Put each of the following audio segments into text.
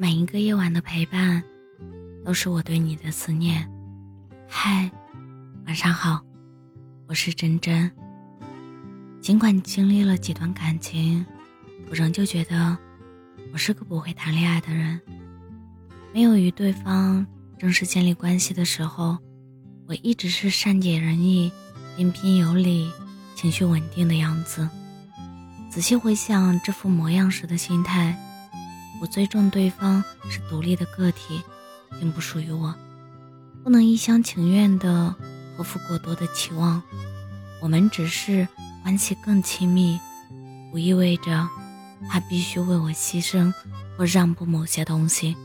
每一个夜晚的陪伴，都是我对你的思念。嗨，晚上好，我是真真。尽管经历了几段感情，我仍旧觉得我是个不会谈恋爱的人。没有与对方正式建立关系的时候，我一直是善解人意、彬彬有礼、情绪稳定的样子。仔细回想这副模样时的心态，我尊重对方是独立的个体，并不属于我，不能一厢情愿地托付过多的期望。我们只是关系更亲密，不意味着他必须为我牺牲或让步某些东西。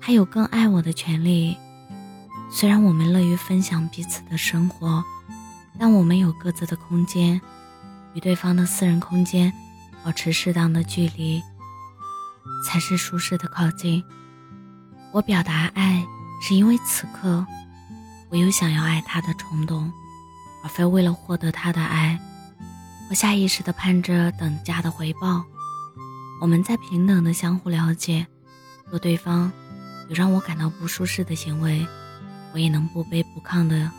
他有更爱我的权利。虽然我们乐于分享彼此的生活，但我们有各自的空间。与对方的私人空间保持适当的距离，才是舒适的靠近。我表达爱，是因为此刻我有想要爱他的冲动，而非为了获得他的爱，我下意识的盼着等价的回报。我们在平等的相互了解，若对方有让我感到不舒适的行为，我也能不卑不亢的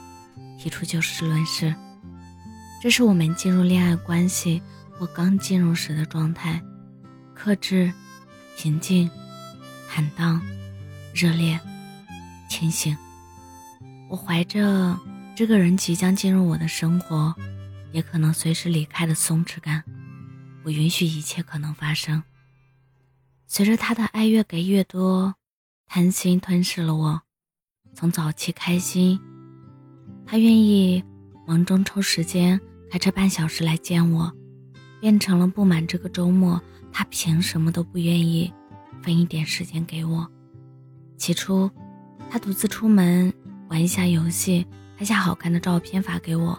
提出就事论事。这是我们进入恋爱关系或刚进入时的状态，克制、平静、坦荡、热烈、清醒。我怀着这个人即将进入我的生活，也可能随时离开的松弛感，我允许一切可能发生。随着他的爱越给越多，贪心吞噬了我。从早期开心，他愿意忙中抽时间。开车半小时来见我，变成了不满这个周末他凭什么都不愿意分一点时间给我。起初，他独自出门玩一下游戏，拍下好看的照片发给我，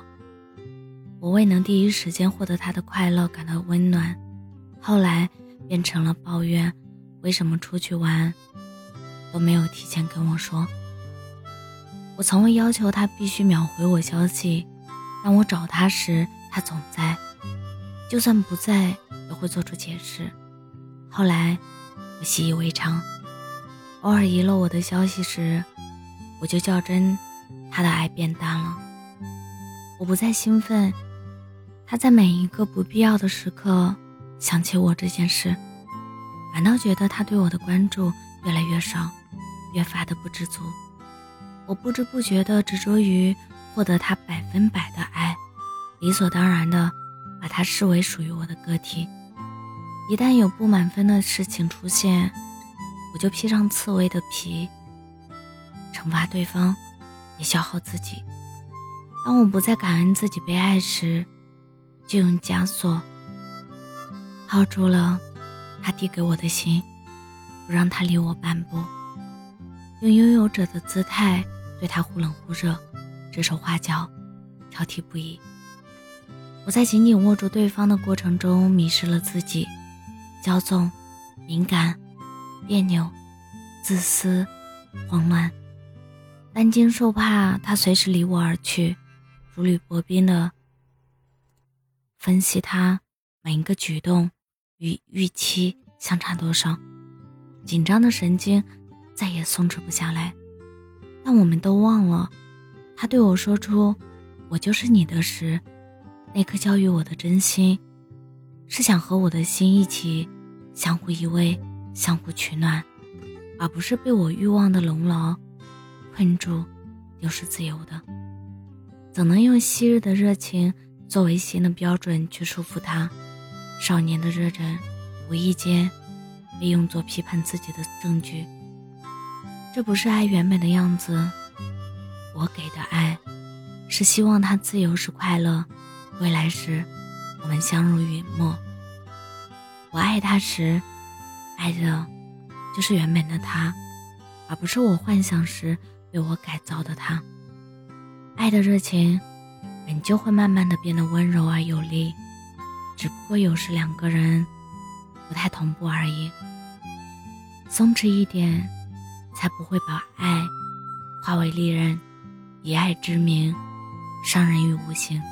我未能第一时间获得他的快乐感到温暖。后来变成了抱怨，为什么出去玩都没有提前跟我说。我从未要求他必须秒回我消息。当我找他时，他总在；就算不在，会做出解释。后来，我习以为常。偶尔遗漏我的消息时，我就较真，他的爱变淡了。我不再兴奋，他在每一个不必要的时刻想起我这件事，反倒觉得他对我的关注越来越少，越发的不知足。我不知不觉地执着于。获得他百分百的爱，理所当然的把他视为属于我的个体。一旦有不满分的事情出现，我就披上刺猬的皮，惩罚对方，也消耗自己。当我不再感恩自己被爱时，就用枷锁套住了他递给我的心，不让他离我半步，用拥有者的姿态对他忽冷忽热。指手画脚，挑剔不已。我在紧紧握住对方的过程中，迷失了自己，骄纵、敏感、别扭、自私、慌乱，担惊受怕，他随时离我而去，如履薄冰的分析他每一个举动与预期相差多少，紧张的神经再也松弛不下来。但我们都忘了。他对我说出“我就是你的”时，那颗教育我的真心，是想和我的心一起相互依偎、相互取暖，而不是被我欲望的笼牢、困住、丢失自由的。怎能用昔日的热情作为新的标准去束缚他？少年的热忱，无意间被用作批判自己的证据。这不是爱原本的样子。我给的爱，是希望他自由是快乐，未来时我们相濡以沫。我爱他时，爱的就是原本的他，而不是我幻想时被我改造的他。爱的热情，本就会慢慢的变得温柔而有力，只不过有时两个人不太同步而已。松弛一点，才不会把爱化为利刃。以爱之名，伤人于无形。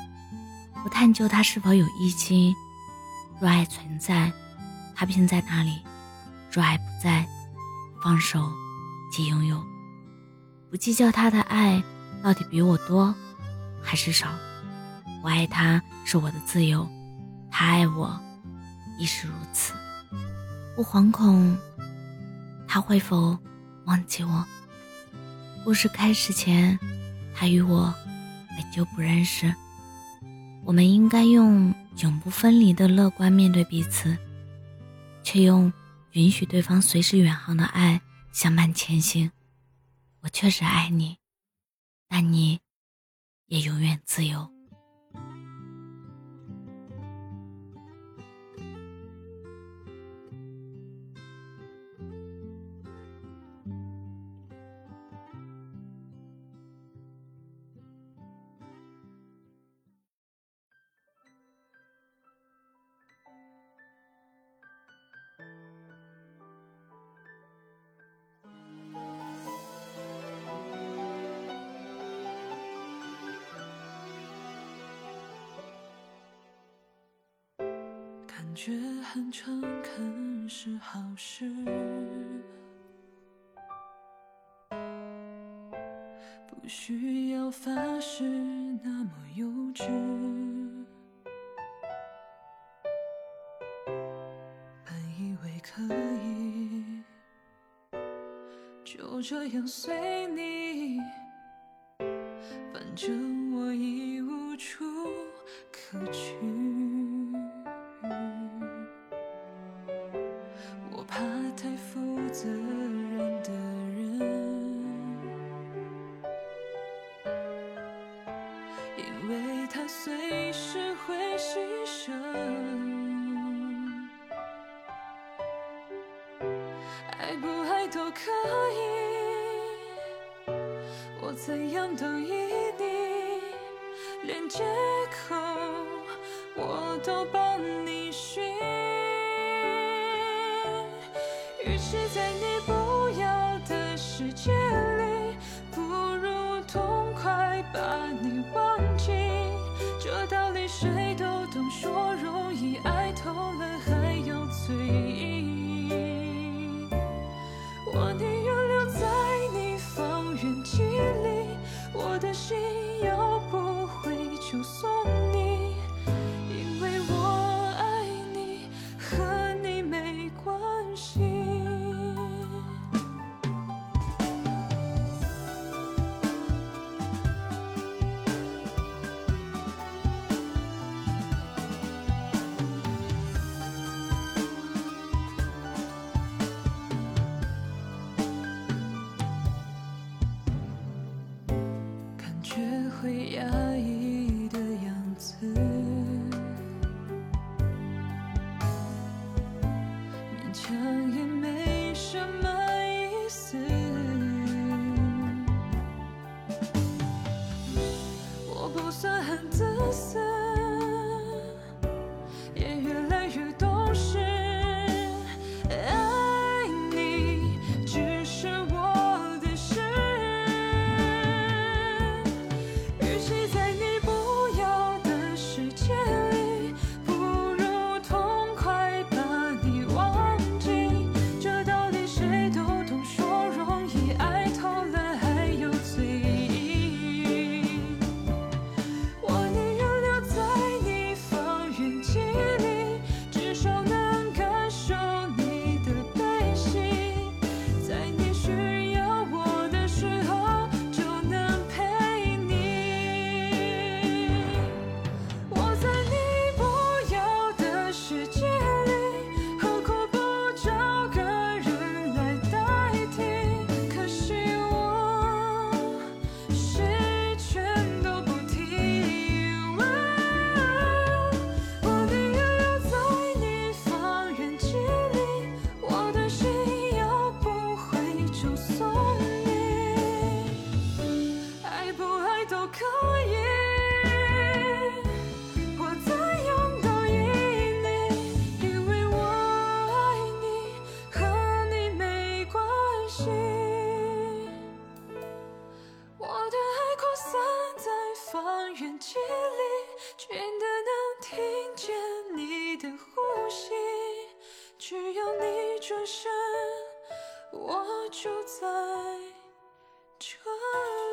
不探究他是否有一心，若爱存在，他便在那里；若爱不在，放手即拥有，不计较他的爱到底比我多还是少。我爱他是我的自由，他爱我亦是如此。不惶恐他会否忘记我。故事开始前，他与我本就不认识。我们应该用永不分离的乐观面对彼此，却用允许对方随时远航的爱相伴前行。我确实爱你，但你也永远自由。感觉很诚恳是好事，不需要发誓那么幼稚。本以为可以就这样随你，怎样都依你，连借口我都帮你寻。与其在你不要的世界里，不如痛快把你忘学会压抑的样子，勉强也没什么意思。我不算很自私，转身，我就在这里。